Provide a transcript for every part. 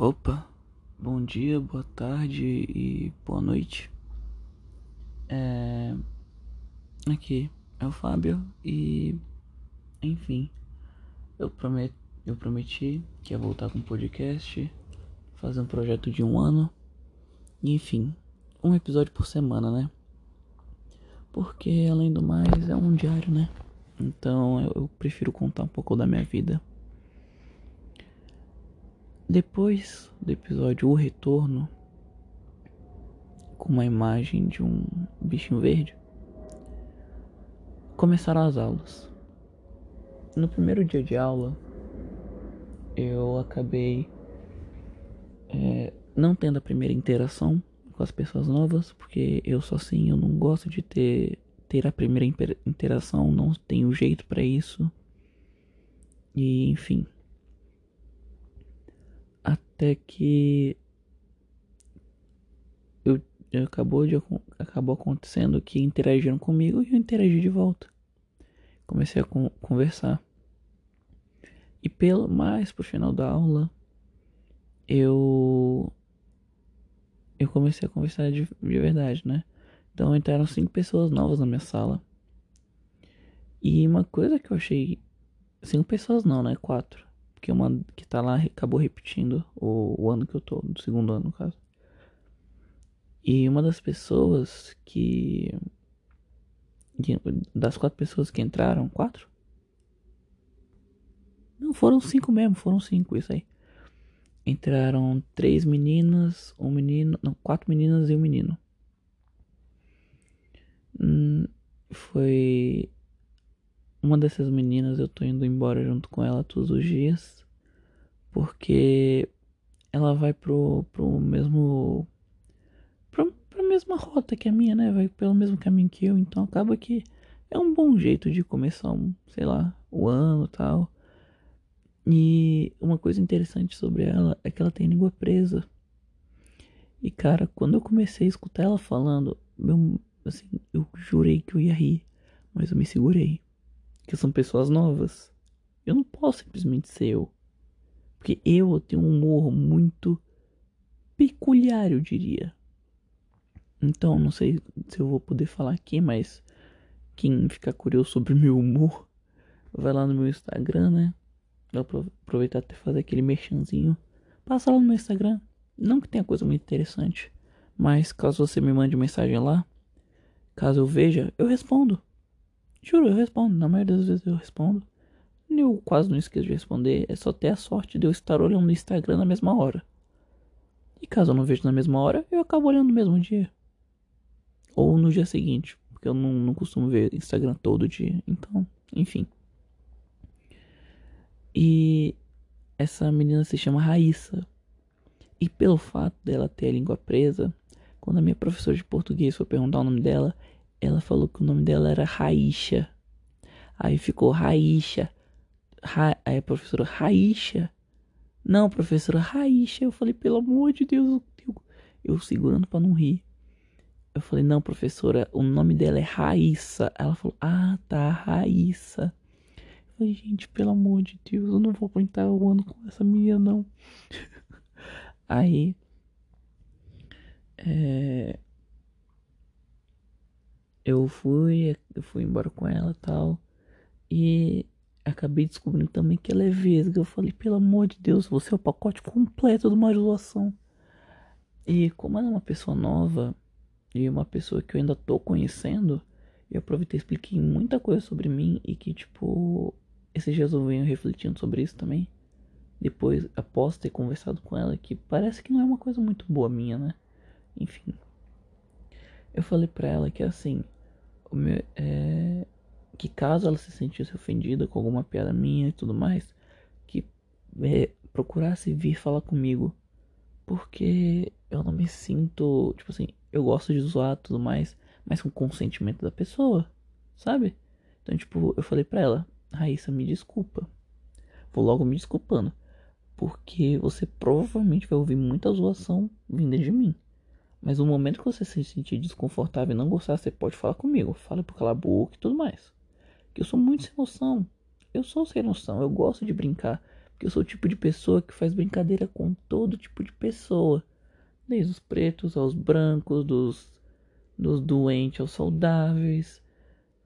Opa, bom dia, boa tarde e boa noite. É... Aqui é o Fábio e enfim, eu eu prometi que ia voltar com um podcast, fazer um projeto de um ano, e enfim, um episódio por semana, né? Porque além do mais é um diário, né? Então eu prefiro contar um pouco da minha vida. Depois do episódio O Retorno, com uma imagem de um bichinho verde, começaram as aulas. No primeiro dia de aula, eu acabei é, não tendo a primeira interação com as pessoas novas, porque eu sou assim, eu não gosto de ter, ter a primeira interação, não tenho jeito para isso. E enfim até que eu, eu acabou de acabou acontecendo que interagiram comigo e eu interagi de volta. Comecei a con conversar. E pelo mais pro final da aula, eu eu comecei a conversar de, de verdade, né? Então entraram cinco pessoas novas na minha sala. E uma coisa que eu achei. Cinco pessoas não, né? Quatro. Porque uma que tá lá acabou repetindo o, o ano que eu tô, do segundo ano no caso. E uma das pessoas que. Das quatro pessoas que entraram, quatro? Não, foram cinco mesmo, foram cinco, isso aí. Entraram três meninas, um menino. Não, quatro meninas e um menino. Hum, foi uma dessas meninas eu tô indo embora junto com ela todos os dias. Porque ela vai pro, pro mesmo. Pro, pra mesma rota que a minha, né? Vai pelo mesmo caminho que eu. Então acaba que é um bom jeito de começar um, sei lá, o ano e tal. E uma coisa interessante sobre ela é que ela tem língua presa. E cara, quando eu comecei a escutar ela falando, meu, assim, eu jurei que eu ia rir, mas eu me segurei que são pessoas novas. Eu não posso simplesmente ser eu. Porque eu tenho um humor muito peculiar, eu diria. Então, não sei se eu vou poder falar aqui, mas quem ficar curioso sobre meu humor, vai lá no meu Instagram, né? Vou aproveitar até fazer aquele merchanzinho. Passa lá no meu Instagram. Não que tenha coisa muito interessante, mas caso você me mande mensagem lá, caso eu veja, eu respondo. Juro, eu respondo. Na maioria das vezes eu respondo. Eu quase não esqueço de responder. É só ter a sorte de eu estar olhando no Instagram na mesma hora. E caso eu não veja na mesma hora, eu acabo olhando no mesmo dia. Ou no dia seguinte. Porque eu não, não costumo ver Instagram todo dia. Então, enfim. E essa menina se chama Raíssa. E pelo fato dela ter a língua presa, quando a minha professora de português foi perguntar o nome dela, ela falou que o nome dela era Raícha. Aí ficou Raícha. Ra... Aí a professora Raícha. Não, professora Raícha. Eu falei, pelo amor de Deus. Eu, eu segurando para não rir. Eu falei, não, professora, o nome dela é Raíssa. Ela falou, ah, tá, Raíssa. Eu falei, gente, pelo amor de Deus, eu não vou aguentar o ano com essa menina, não. Aí. É eu fui, eu fui embora com ela tal. E acabei descobrindo também que ela é vesga. Eu falei, pelo amor de Deus, você é o pacote completo de uma zoação. E como ela é uma pessoa nova e uma pessoa que eu ainda tô conhecendo, eu aproveitei e expliquei muita coisa sobre mim e que, tipo, esses dias eu venho refletindo sobre isso também. Depois, após ter conversado com ela, que parece que não é uma coisa muito boa minha, né? Enfim. Eu falei pra ela que assim, meu, é, que caso ela se sentisse ofendida com alguma piada minha e tudo mais, que é, procurasse vir falar comigo, porque eu não me sinto, tipo assim, eu gosto de zoar tudo mais, mas com consentimento da pessoa, sabe? Então, tipo, eu falei pra ela, Raíssa, me desculpa. Vou logo me desculpando. Porque você provavelmente vai ouvir muita zoação vinda de mim. Mas no momento que você se sentir desconfortável e não gostar, você pode falar comigo. Fala por calar a boca e tudo mais. Que eu sou muito sem noção. Eu sou sem noção. Eu gosto de brincar. Porque eu sou o tipo de pessoa que faz brincadeira com todo tipo de pessoa. Desde os pretos aos brancos, dos, dos doentes aos saudáveis,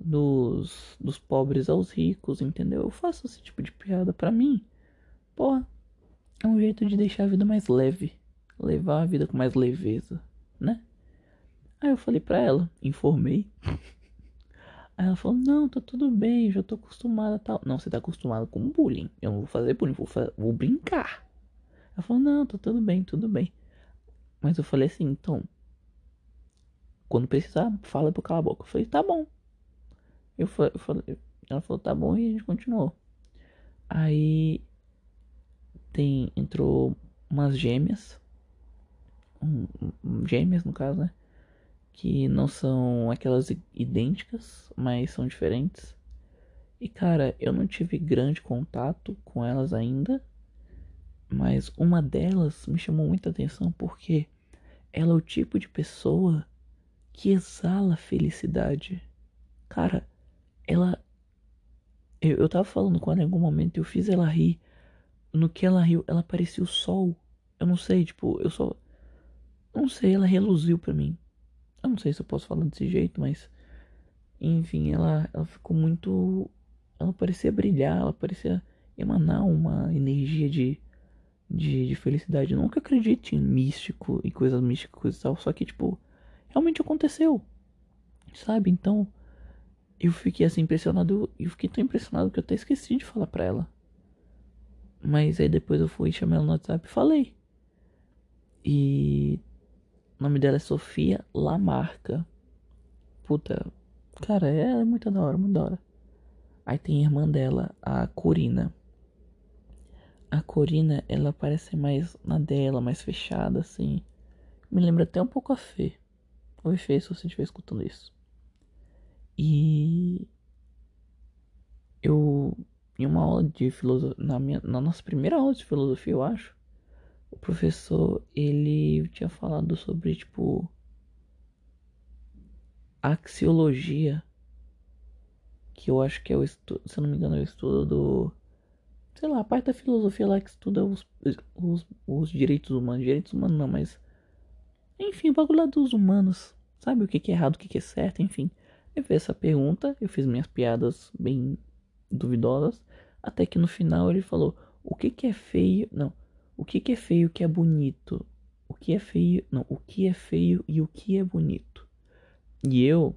dos, dos pobres aos ricos, entendeu? Eu faço esse tipo de piada pra mim. Porra, é um jeito de deixar a vida mais leve. Levar a vida com mais leveza, né? Aí eu falei pra ela, informei. Aí ela falou, não, tá tudo bem, já tô acostumada tal. Não, você tá acostumada com bullying. Eu não vou fazer bullying, vou, vou brincar. Ela falou, não, tá tudo bem, tudo bem. Mas eu falei assim, então. Quando precisar, fala pra eu calar a boca. Eu falei, tá bom. Eu falei, ela falou, tá bom, e a gente continuou. Aí tem, entrou umas gêmeas. Um, um, gêmeas no caso, né? que não são aquelas idênticas, mas são diferentes. E cara, eu não tive grande contato com elas ainda, mas uma delas me chamou muita atenção porque ela é o tipo de pessoa que exala felicidade. Cara, ela. Eu, eu tava falando com ela em algum momento, eu fiz ela rir. No que ela riu, ela parecia o sol. Eu não sei, tipo, eu só. Não sei, ela reluziu pra mim. Eu não sei se eu posso falar desse jeito, mas. Enfim, ela, ela ficou muito. Ela parecia brilhar, ela parecia emanar uma energia de, de, de felicidade. Eu nunca acredite em místico e coisas místicas e tal, só que, tipo, realmente aconteceu, sabe? Então, eu fiquei assim impressionado, eu fiquei tão impressionado que eu até esqueci de falar pra ela. Mas aí depois eu fui chamar ela no WhatsApp e falei. E o nome dela é Sofia Lamarca. Puta, cara, é, muito da hora, muito da hora. Aí tem a irmã dela, a Corina. A Corina, ela parece mais na dela, mais fechada, assim. Me lembra até um pouco a Fê. Oi, Fê, se você estiver escutando isso. E. Eu. Em uma aula de filosofia. Na, minha, na nossa primeira aula de filosofia, eu acho o professor ele tinha falado sobre tipo axiologia que eu acho que é o estudo, se eu não me engano, é o estudo do sei lá, a parte da filosofia lá que estuda os, os, os direitos humanos, direitos humanos não, mas enfim, o bagulho lá dos humanos, sabe o que, que é errado, o que, que é certo, enfim. Eu fiz essa pergunta, eu fiz minhas piadas bem duvidosas, até que no final ele falou: "O que que é feio?" Não. O que, que é feio o que é bonito? O que é feio. Não, o que é feio e o que é bonito? E eu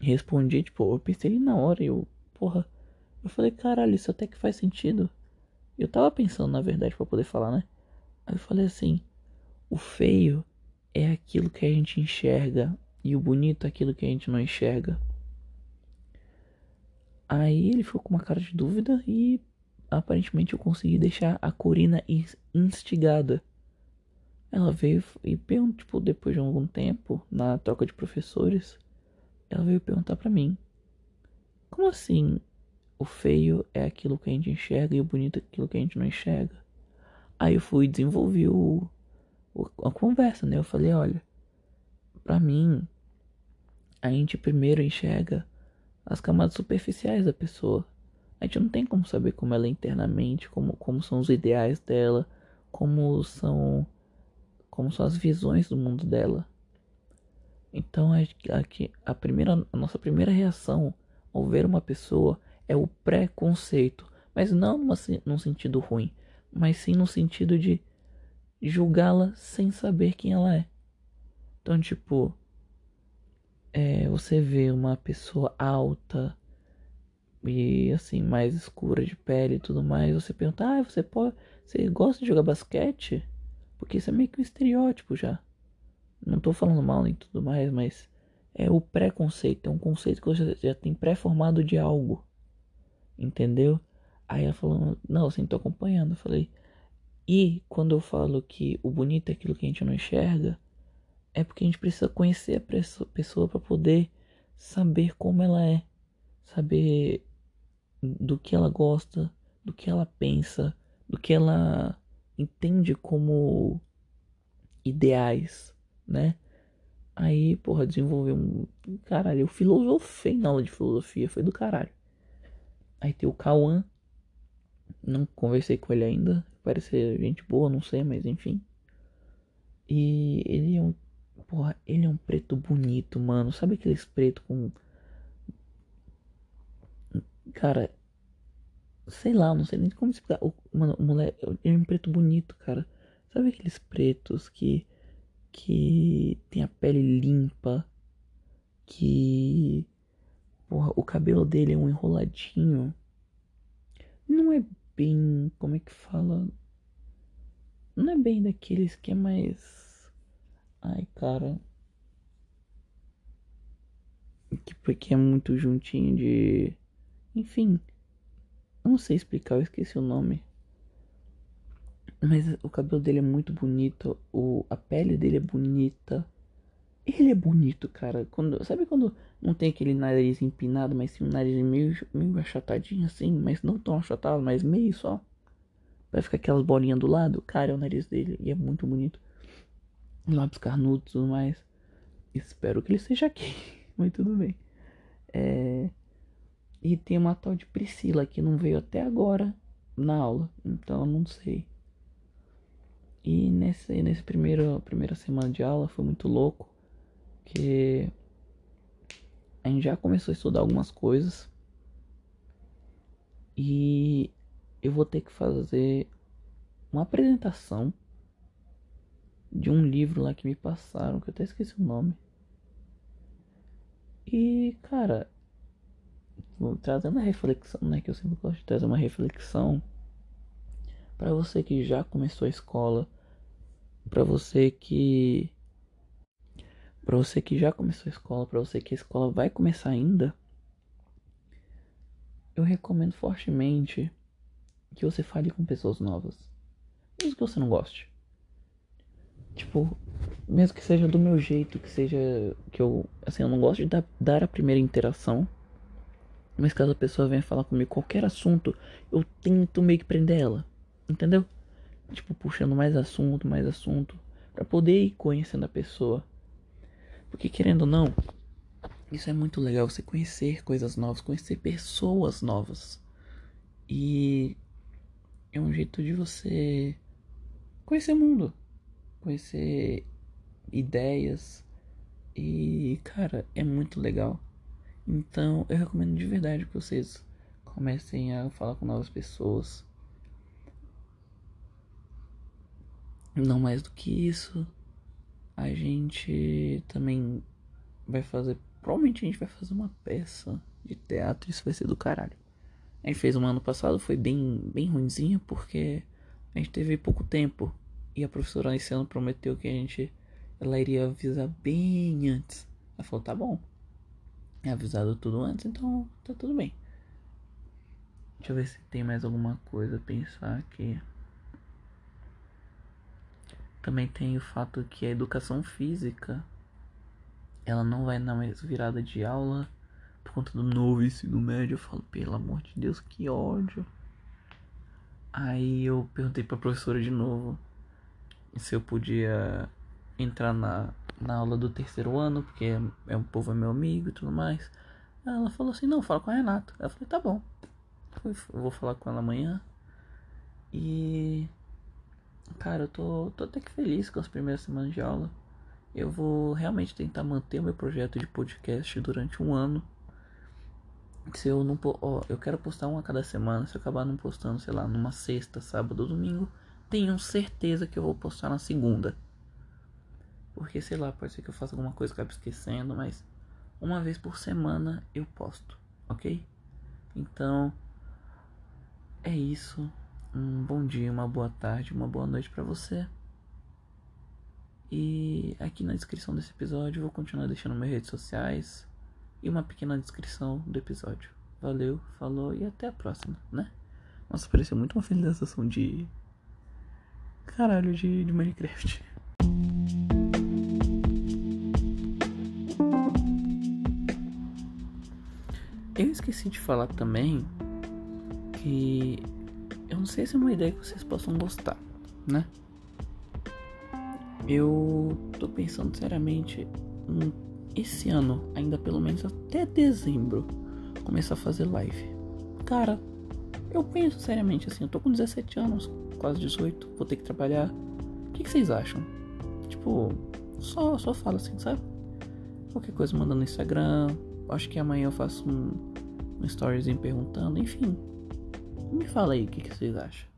respondi, tipo, eu pensei na hora, eu, porra, eu falei, caralho, isso até que faz sentido. Eu tava pensando, na verdade, para poder falar, né? Aí eu falei assim: o feio é aquilo que a gente enxerga e o bonito é aquilo que a gente não enxerga. Aí ele ficou com uma cara de dúvida e aparentemente eu consegui deixar a Corina instigada. Ela veio e perguntou, tipo, depois de algum tempo, na troca de professores, ela veio perguntar para mim: Como assim o feio é aquilo que a gente enxerga e o bonito é aquilo que a gente não enxerga? Aí eu fui e desenvolvi o, o, a conversa, né? Eu falei: Olha, para mim, a gente primeiro enxerga as camadas superficiais da pessoa a gente não tem como saber como ela é internamente, como, como são os ideais dela, como são como são as visões do mundo dela. Então aqui a primeira a nossa primeira reação ao ver uma pessoa é o preconceito, mas não numa, num sentido ruim, mas sim no sentido de julgá-la sem saber quem ela é. Então tipo é, você vê uma pessoa alta, e assim, mais escura de pele e tudo mais, você pergunta, ah, você pode. Você gosta de jogar basquete? Porque isso é meio que um estereótipo já. Não tô falando mal nem tudo mais, mas é o preconceito, é um conceito que você já tem pré-formado de algo. Entendeu? Aí ela falou, não, assim, tô acompanhando. Eu falei, e quando eu falo que o bonito é aquilo que a gente não enxerga, é porque a gente precisa conhecer a pessoa para poder saber como ela é, saber do que ela gosta, do que ela pensa, do que ela entende como ideais, né? Aí, porra, desenvolveu um. Caralho, eu filosofei na aula de filosofia, foi do caralho. Aí tem o Cauã, Não conversei com ele ainda. Parece ser gente boa, não sei, mas enfim. E ele é um. Porra, ele é um preto bonito, mano. Sabe aqueles preto com. Cara. Sei lá, não sei nem como explicar. O, mano, o moleque. É um preto bonito, cara. Sabe aqueles pretos que. Que tem a pele limpa. Que. Porra, o cabelo dele é um enroladinho. Não é bem. Como é que fala? Não é bem daqueles que é mais. Ai, cara. Que porque é muito juntinho de. Enfim. Não sei explicar, eu esqueci o nome. Mas o cabelo dele é muito bonito. O, a pele dele é bonita. Ele é bonito, cara. Quando, sabe quando não tem aquele nariz empinado, mas sim um nariz meio, meio achatadinho assim, mas não tão achatado, mas meio só. Vai ficar aquelas bolinhas do lado. Cara, é o nariz dele e é muito bonito. Lábios carnudos e tudo mais. Espero que ele esteja aqui, mas tudo bem. É... E tem uma tal de Priscila que não veio até agora na aula, então eu não sei. E nesse, nesse primeiro primeira semana de aula foi muito louco porque a gente já começou a estudar algumas coisas e eu vou ter que fazer uma apresentação de um livro lá que me passaram, que eu até esqueci o nome. E, cara, trazendo a reflexão, né, que eu sempre gosto de trazer uma reflexão para você que já começou a escola, para você que para você que já começou a escola, para você que a escola vai começar ainda, eu recomendo fortemente que você fale com pessoas novas. Mesmo que você não goste. Tipo, mesmo que seja do meu jeito, que seja que eu, assim, eu não gosto de dar, dar a primeira interação. Mas caso a pessoa venha falar comigo qualquer assunto, eu tento meio que prender ela. Entendeu? Tipo, puxando mais assunto, mais assunto, para poder ir conhecendo a pessoa. Porque querendo ou não, isso é muito legal, você conhecer coisas novas, conhecer pessoas novas. E é um jeito de você conhecer o mundo, conhecer ideias. E, cara, é muito legal. Então, eu recomendo de verdade que vocês comecem a falar com novas pessoas. Não mais do que isso, a gente também vai fazer. Provavelmente a gente vai fazer uma peça de teatro. Isso vai ser do caralho. A gente fez um ano passado, foi bem, bem ruimzinho porque a gente teve pouco tempo. E a professora esse ano prometeu que a gente. Ela iria avisar bem antes. Ela falou: tá bom. Avisado tudo antes, então tá tudo bem. Deixa eu ver se tem mais alguma coisa a pensar aqui. Também tem o fato que a educação física ela não vai na mais virada de aula por conta do novo ensino médio. Eu falo, pelo amor de Deus, que ódio. Aí eu perguntei pra professora de novo se eu podia entrar na, na aula do terceiro ano, porque é, é um povo é meu amigo e tudo mais. Ela falou assim, não, fala com a Renata. Eu falei, tá bom. Eu vou falar com ela amanhã. E Cara, eu tô, tô até que feliz com as primeiras semanas de aula. Eu vou realmente tentar manter o meu projeto de podcast durante um ano. Se eu não. Ó, eu quero postar um a cada semana. Se eu acabar não postando, sei lá, numa sexta, sábado ou domingo, tenho certeza que eu vou postar na segunda. Porque, sei lá, pode ser que eu faça alguma coisa eu acabe esquecendo, mas uma vez por semana eu posto, ok? Então, é isso um bom dia, uma boa tarde, uma boa noite para você. E aqui na descrição desse episódio vou continuar deixando minhas redes sociais e uma pequena descrição do episódio. Valeu, falou e até a próxima, né? Nossa, pareceu muito uma finalização de. Caralho, de, de Minecraft. Eu esqueci de falar também que eu não sei se é uma ideia que vocês possam gostar, né? Eu tô pensando seriamente esse ano, ainda pelo menos até dezembro, começar a fazer live. Cara, Eu penso seriamente assim, eu tô com 17 anos, quase 18, vou ter que trabalhar. O que, que vocês acham? Tipo, só, só fala assim, sabe? Qualquer coisa manda no Instagram. Acho que amanhã eu faço um, um storyzinho perguntando, enfim. Me fala aí o que, que vocês acham.